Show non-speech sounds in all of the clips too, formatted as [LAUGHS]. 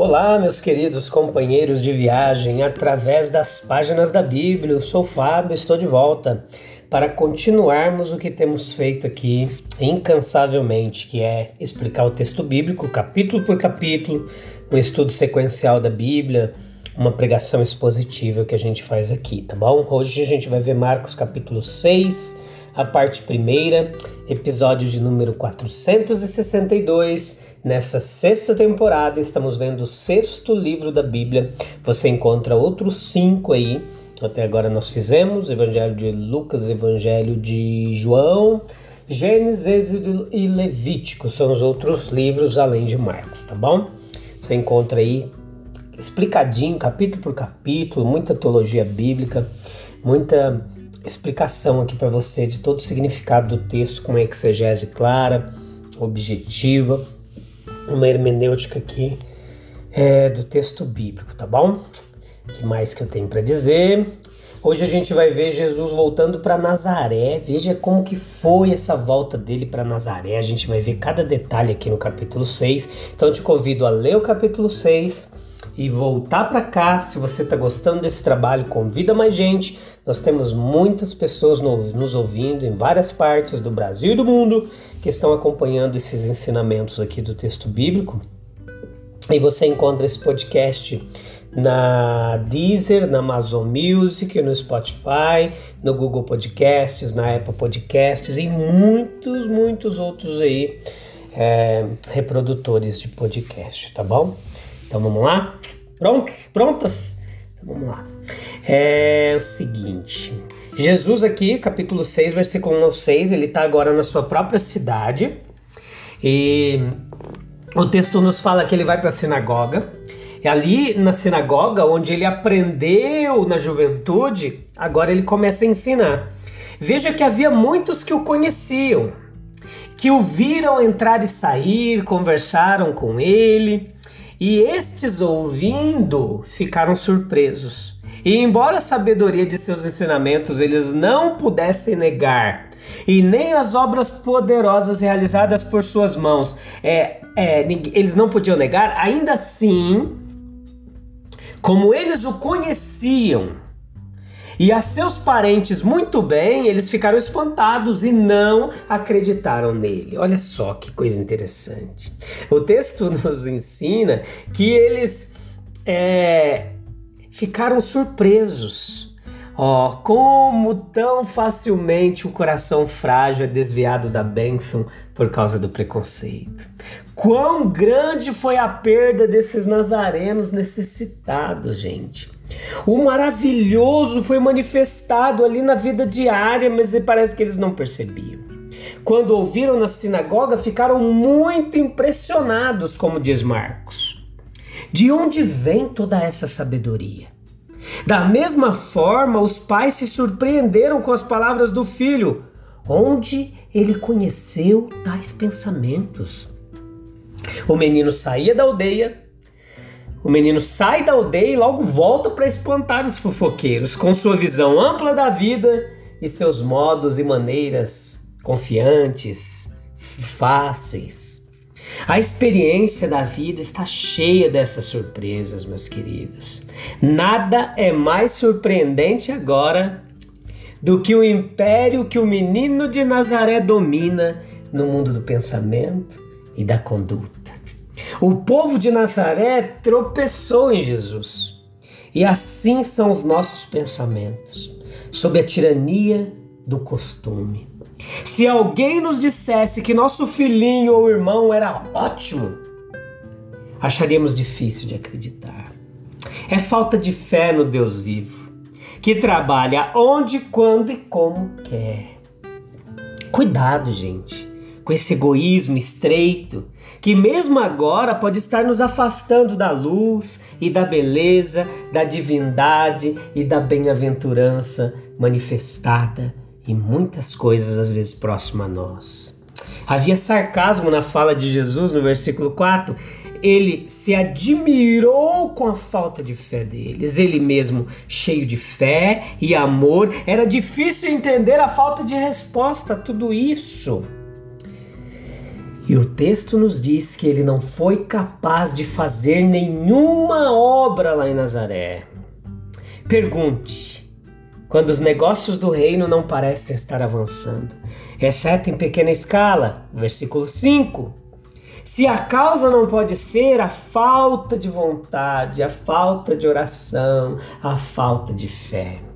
Olá, meus queridos companheiros de viagem através das páginas da Bíblia. Eu sou Fábio, estou de volta para continuarmos o que temos feito aqui incansavelmente, que é explicar o texto bíblico capítulo por capítulo, um estudo sequencial da Bíblia, uma pregação expositiva que a gente faz aqui, tá bom? Hoje a gente vai ver Marcos capítulo 6, a parte primeira, episódio de número 462 Nessa sexta temporada, estamos vendo o sexto livro da Bíblia. Você encontra outros cinco aí. Até agora nós fizemos Evangelho de Lucas, Evangelho de João, Gênesis e Levítico. São os outros livros além de Marcos, tá bom? Você encontra aí explicadinho, capítulo por capítulo, muita teologia bíblica, muita explicação aqui para você de todo o significado do texto, com exegese clara, objetiva uma hermenêutica aqui é, do texto bíblico, tá bom? O que mais que eu tenho para dizer? Hoje a gente vai ver Jesus voltando para Nazaré. Veja como que foi essa volta dele para Nazaré. A gente vai ver cada detalhe aqui no capítulo 6. Então te convido a ler o capítulo 6 e voltar para cá. Se você está gostando desse trabalho, convida mais gente. Nós temos muitas pessoas nos ouvindo em várias partes do Brasil e do mundo que estão acompanhando esses ensinamentos aqui do texto bíblico. E você encontra esse podcast na Deezer, na Amazon Music, no Spotify, no Google Podcasts, na Apple Podcasts e muitos, muitos outros aí é, reprodutores de podcast, tá bom? Então vamos lá? Prontos? Prontas? Então vamos lá. É o seguinte. Jesus aqui, capítulo 6, versículo 6, ele está agora na sua própria cidade. E o texto nos fala que ele vai para a sinagoga. E ali na sinagoga, onde ele aprendeu na juventude, agora ele começa a ensinar. Veja que havia muitos que o conheciam, que o viram entrar e sair, conversaram com ele. E estes, ouvindo, ficaram surpresos. E embora a sabedoria de seus ensinamentos eles não pudessem negar, e nem as obras poderosas realizadas por suas mãos, é, é, eles não podiam negar, ainda assim, como eles o conheciam, e a seus parentes muito bem, eles ficaram espantados e não acreditaram nele. Olha só que coisa interessante. O texto [LAUGHS] nos ensina que eles é, ficaram surpresos. Ó, oh, como tão facilmente o coração frágil é desviado da bênção por causa do preconceito. Quão grande foi a perda desses nazarenos necessitados, gente. O maravilhoso foi manifestado ali na vida diária, mas parece que eles não percebiam. Quando ouviram na sinagoga, ficaram muito impressionados, como diz Marcos. De onde vem toda essa sabedoria? Da mesma forma, os pais se surpreenderam com as palavras do filho, onde ele conheceu tais pensamentos. O menino saía da aldeia o menino sai da aldeia e logo volta para espantar os fofoqueiros, com sua visão ampla da vida e seus modos e maneiras confiantes, fáceis. A experiência da vida está cheia dessas surpresas, meus queridos. Nada é mais surpreendente agora do que o império que o menino de Nazaré domina no mundo do pensamento e da conduta. O povo de Nazaré tropeçou em Jesus. E assim são os nossos pensamentos, sob a tirania do costume. Se alguém nos dissesse que nosso filhinho ou irmão era ótimo, acharíamos difícil de acreditar. É falta de fé no Deus vivo, que trabalha onde, quando e como quer. Cuidado, gente, com esse egoísmo estreito que, mesmo agora, pode estar nos afastando da luz e da beleza, da divindade e da bem-aventurança manifestada em muitas coisas, às vezes próximas a nós. Havia sarcasmo na fala de Jesus no versículo 4 ele se admirou com a falta de fé deles. Ele mesmo, cheio de fé e amor, era difícil entender a falta de resposta a tudo isso. E o texto nos diz que ele não foi capaz de fazer nenhuma obra lá em Nazaré. Pergunte: quando os negócios do reino não parecem estar avançando, exceto em pequena escala, versículo 5 se a causa não pode ser a falta de vontade, a falta de oração, a falta de fé.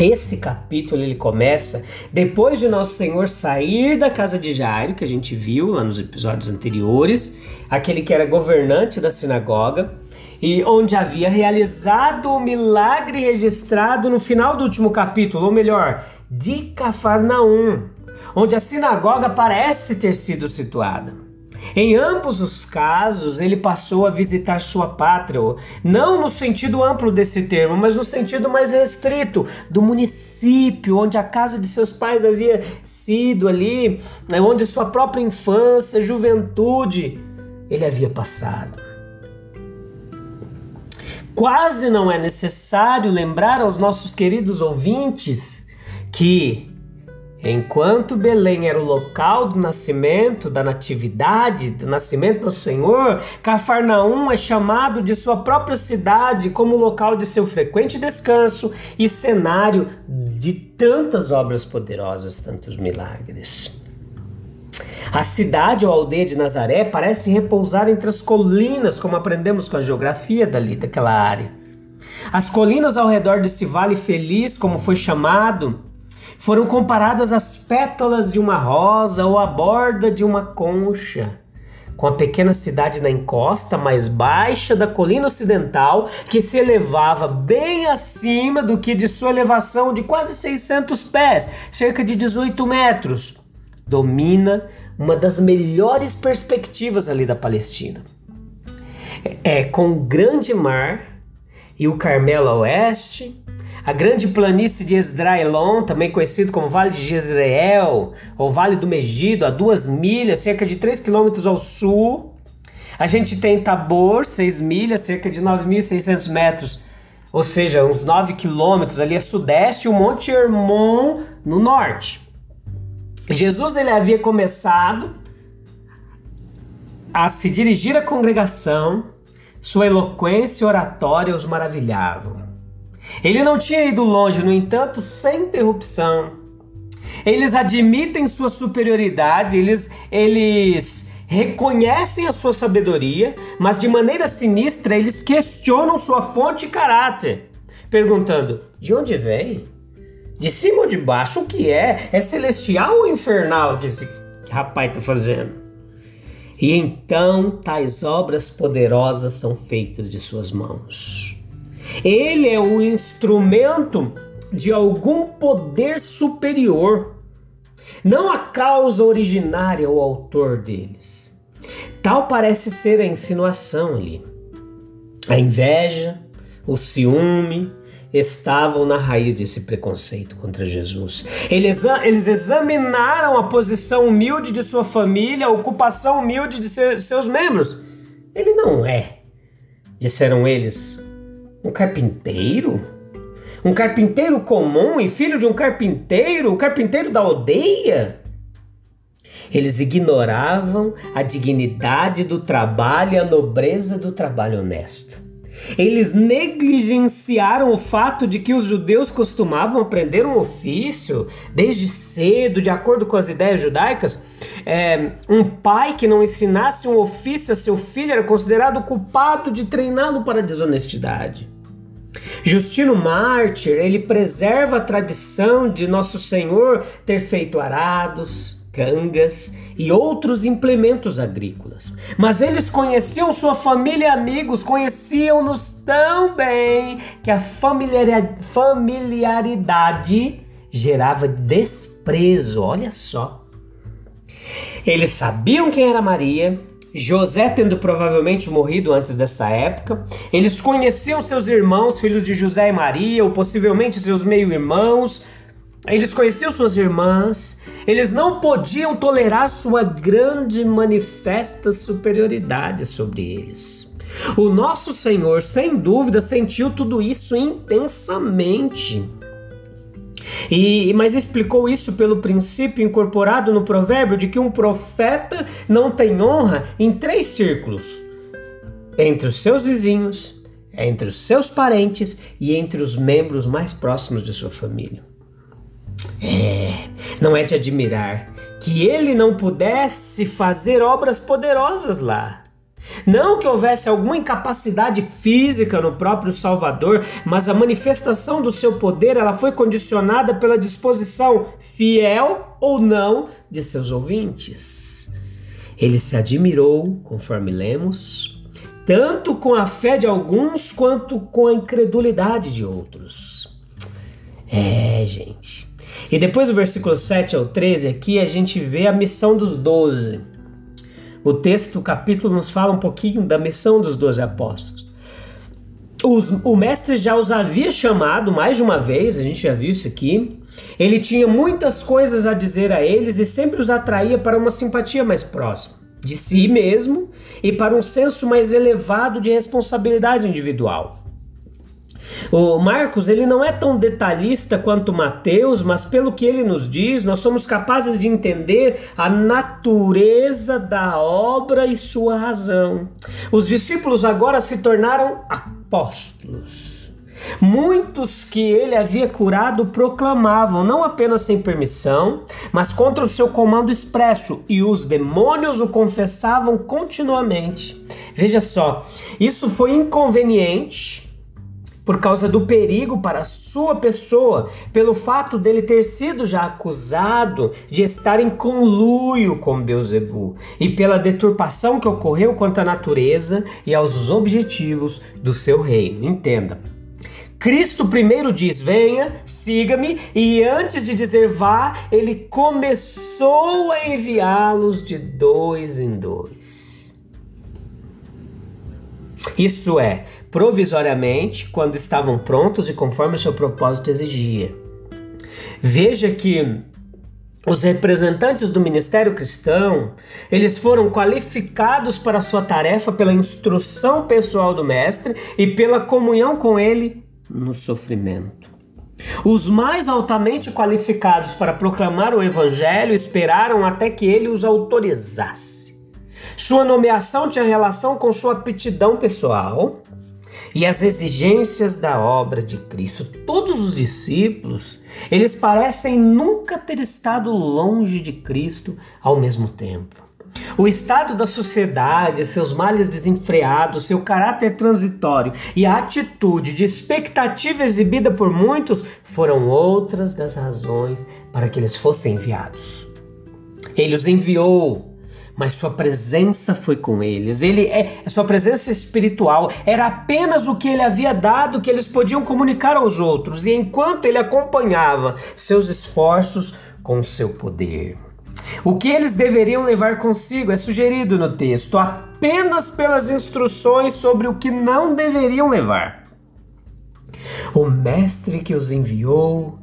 Esse capítulo ele começa depois de nosso Senhor sair da casa de Jairo, que a gente viu lá nos episódios anteriores, aquele que era governante da sinagoga, e onde havia realizado o milagre registrado no final do último capítulo, ou melhor, de Cafarnaum, onde a sinagoga parece ter sido situada. Em ambos os casos, ele passou a visitar sua pátria, não no sentido amplo desse termo, mas no sentido mais restrito do município onde a casa de seus pais havia sido ali, né, onde sua própria infância, juventude, ele havia passado. Quase não é necessário lembrar aos nossos queridos ouvintes que Enquanto Belém era o local do nascimento, da natividade, do nascimento do Senhor, Cafarnaum é chamado de sua própria cidade como local de seu frequente descanso e cenário de tantas obras poderosas, tantos milagres. A cidade ou aldeia de Nazaré parece repousar entre as colinas, como aprendemos com a geografia dali daquela área. As colinas ao redor desse vale feliz, como foi chamado, foram comparadas às pétalas de uma rosa ou à borda de uma concha. Com a pequena cidade na encosta mais baixa da colina ocidental, que se elevava bem acima do que de sua elevação de quase 600 pés, cerca de 18 metros, domina uma das melhores perspectivas ali da Palestina. É com o grande mar e o Carmelo a oeste, a grande planície de Esdraelon, também conhecido como Vale de Jezreel, ou Vale do Megido, a duas milhas, cerca de 3 quilômetros ao sul. A gente tem Tabor, 6 milhas, cerca de 9.600 metros, ou seja, uns 9 quilômetros ali a sudeste, e o Monte Hermon no norte. Jesus ele havia começado a se dirigir à congregação, sua eloquência oratória os maravilhavam. Ele não tinha ido longe, no entanto, sem interrupção. Eles admitem sua superioridade, eles, eles reconhecem a sua sabedoria, mas de maneira sinistra eles questionam sua fonte e caráter, perguntando: de onde vem? De cima ou de baixo? O que é? É celestial ou infernal que esse rapaz está fazendo? E então tais obras poderosas são feitas de suas mãos. Ele é o instrumento de algum poder superior, não a causa originária ou autor deles. Tal parece ser a insinuação ali. A inveja, o ciúme, estavam na raiz desse preconceito contra Jesus. Eles, eles examinaram a posição humilde de sua família, a ocupação humilde de seus membros. Ele não é, disseram eles, um carpinteiro? Um carpinteiro comum e filho de um carpinteiro? O carpinteiro da aldeia? Eles ignoravam a dignidade do trabalho e a nobreza do trabalho honesto. Eles negligenciaram o fato de que os judeus costumavam aprender um ofício desde cedo, de acordo com as ideias judaicas. É, um pai que não ensinasse um ofício a seu filho era considerado culpado de treiná-lo para a desonestidade. Justino Mártir, ele preserva a tradição de Nosso Senhor ter feito arados, cangas e outros implementos agrícolas. Mas eles conheciam sua família e amigos, conheciam-nos tão bem que a familiaridade gerava desprezo, olha só. Eles sabiam quem era Maria, José tendo provavelmente morrido antes dessa época. Eles conheciam seus irmãos, filhos de José e Maria, ou possivelmente seus meio-irmãos. Eles conheciam suas irmãs. Eles não podiam tolerar sua grande manifesta superioridade sobre eles. O nosso Senhor, sem dúvida, sentiu tudo isso intensamente. E, mas explicou isso pelo princípio incorporado no provérbio de que um profeta não tem honra em três círculos: entre os seus vizinhos, entre os seus parentes e entre os membros mais próximos de sua família. É, não é de admirar que ele não pudesse fazer obras poderosas lá. Não que houvesse alguma incapacidade física no próprio Salvador, mas a manifestação do seu poder ela foi condicionada pela disposição fiel ou não de seus ouvintes. Ele se admirou, conforme lemos, tanto com a fé de alguns quanto com a incredulidade de outros. É, gente. E depois do versículo 7 ao 13 aqui a gente vê a missão dos doze. O texto, o capítulo, nos fala um pouquinho da missão dos doze apóstolos. Os, o mestre já os havia chamado mais de uma vez, a gente já viu isso aqui. Ele tinha muitas coisas a dizer a eles e sempre os atraía para uma simpatia mais próxima de si mesmo e para um senso mais elevado de responsabilidade individual. O Marcos, ele não é tão detalhista quanto Mateus, mas pelo que ele nos diz, nós somos capazes de entender a natureza da obra e sua razão. Os discípulos agora se tornaram apóstolos. Muitos que ele havia curado proclamavam, não apenas sem permissão, mas contra o seu comando expresso, e os demônios o confessavam continuamente. Veja só, isso foi inconveniente por causa do perigo para sua pessoa, pelo fato dele ter sido já acusado de estar em conluio com Beuzebu e pela deturpação que ocorreu quanto à natureza e aos objetivos do seu reino. Entenda. Cristo primeiro diz: Venha, siga-me, e antes de dizer vá, ele começou a enviá-los de dois em dois. Isso é, provisoriamente, quando estavam prontos e conforme o seu propósito exigia. Veja que os representantes do ministério cristão, eles foram qualificados para sua tarefa pela instrução pessoal do mestre e pela comunhão com ele no sofrimento. Os mais altamente qualificados para proclamar o evangelho esperaram até que ele os autorizasse. Sua nomeação tinha relação com sua aptidão pessoal e as exigências da obra de Cristo. Todos os discípulos, eles parecem nunca ter estado longe de Cristo ao mesmo tempo. O estado da sociedade, seus males desenfreados, seu caráter transitório e a atitude de expectativa exibida por muitos foram outras das razões para que eles fossem enviados. Ele os enviou mas sua presença foi com eles. Ele é sua presença espiritual era apenas o que ele havia dado que eles podiam comunicar aos outros, e enquanto ele acompanhava seus esforços com seu poder. O que eles deveriam levar consigo é sugerido no texto apenas pelas instruções sobre o que não deveriam levar. O mestre que os enviou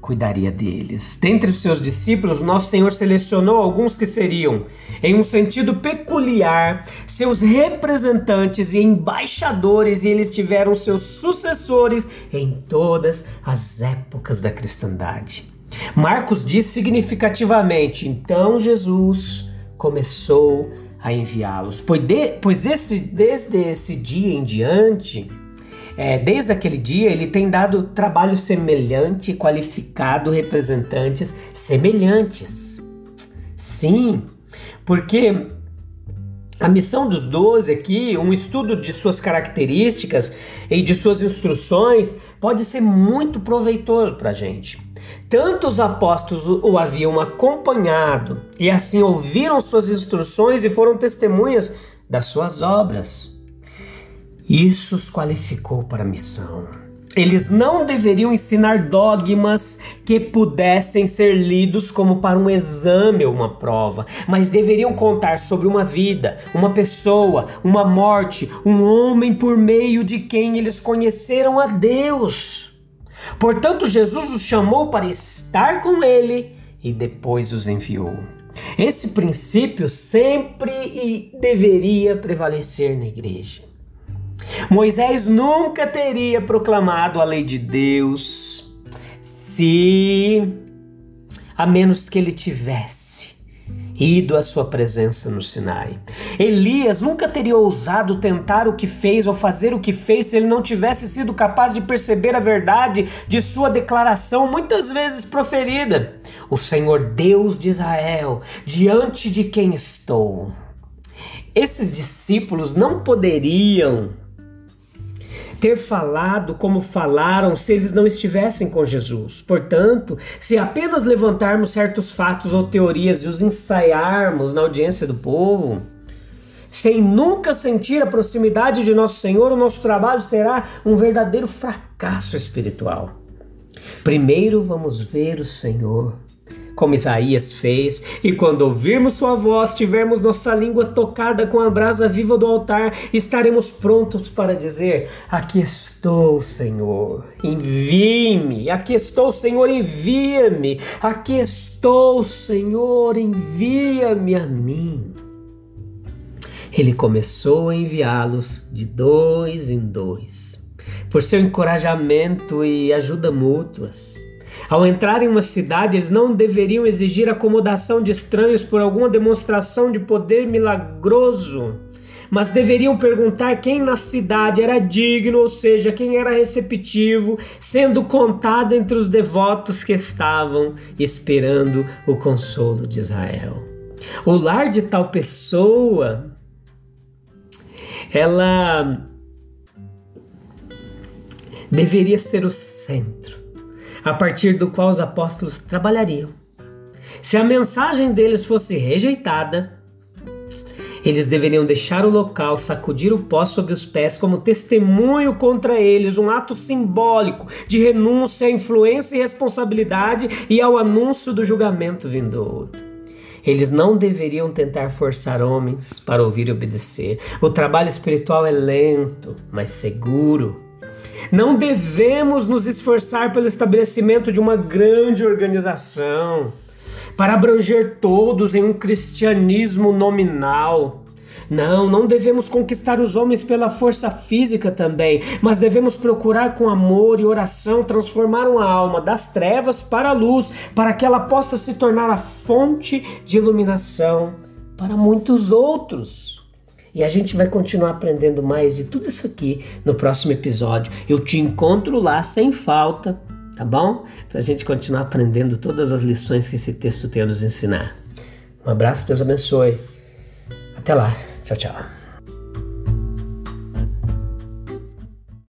cuidaria deles. Dentre os seus discípulos, nosso Senhor selecionou alguns que seriam, em um sentido peculiar, seus representantes e embaixadores, e eles tiveram seus sucessores em todas as épocas da cristandade. Marcos diz significativamente: então Jesus começou a enviá-los, pois, de, pois desse, desde esse dia em diante, é, desde aquele dia, ele tem dado trabalho semelhante, qualificado representantes semelhantes. Sim, porque a missão dos doze aqui, um estudo de suas características e de suas instruções, pode ser muito proveitoso para a gente. Tanto os apóstolos o haviam acompanhado e assim ouviram suas instruções e foram testemunhas das suas obras. Isso os qualificou para a missão. Eles não deveriam ensinar dogmas que pudessem ser lidos como para um exame ou uma prova, mas deveriam contar sobre uma vida, uma pessoa, uma morte, um homem por meio de quem eles conheceram a Deus. Portanto, Jesus os chamou para estar com ele e depois os enviou. Esse princípio sempre e deveria prevalecer na igreja. Moisés nunca teria proclamado a lei de Deus se, a menos que ele tivesse ido à sua presença no Sinai. Elias nunca teria ousado tentar o que fez ou fazer o que fez se ele não tivesse sido capaz de perceber a verdade de sua declaração, muitas vezes proferida: O Senhor Deus de Israel, diante de quem estou. Esses discípulos não poderiam ter falado como falaram se eles não estivessem com Jesus. Portanto, se apenas levantarmos certos fatos ou teorias e os ensaiarmos na audiência do povo, sem nunca sentir a proximidade de nosso Senhor, o nosso trabalho será um verdadeiro fracasso espiritual. Primeiro vamos ver o Senhor como Isaías fez, e quando ouvirmos sua voz, tivermos nossa língua tocada com a brasa viva do altar, estaremos prontos para dizer: Aqui estou, Senhor, envie-me. Aqui estou, Senhor, envia-me. Aqui estou, Senhor, envia-me a mim. Ele começou a enviá-los de dois em dois, por seu encorajamento e ajuda mútuas. Ao entrar em uma cidade, eles não deveriam exigir acomodação de estranhos por alguma demonstração de poder milagroso, mas deveriam perguntar quem na cidade era digno, ou seja, quem era receptivo, sendo contado entre os devotos que estavam esperando o consolo de Israel. O lar de tal pessoa, ela deveria ser o centro a partir do qual os apóstolos trabalhariam. Se a mensagem deles fosse rejeitada, eles deveriam deixar o local, sacudir o pó sobre os pés como testemunho contra eles, um ato simbólico de renúncia à influência e responsabilidade e ao anúncio do julgamento vindouro. Eles não deveriam tentar forçar homens para ouvir e obedecer. O trabalho espiritual é lento, mas seguro. Não devemos nos esforçar pelo estabelecimento de uma grande organização para abranger todos em um cristianismo nominal. Não, não devemos conquistar os homens pela força física também, mas devemos procurar com amor e oração transformar uma alma das trevas para a luz, para que ela possa se tornar a fonte de iluminação para muitos outros. E a gente vai continuar aprendendo mais de tudo isso aqui no próximo episódio. Eu te encontro lá sem falta, tá bom? Para a gente continuar aprendendo todas as lições que esse texto tem a nos ensinar. Um abraço, Deus abençoe. Até lá. Tchau, tchau.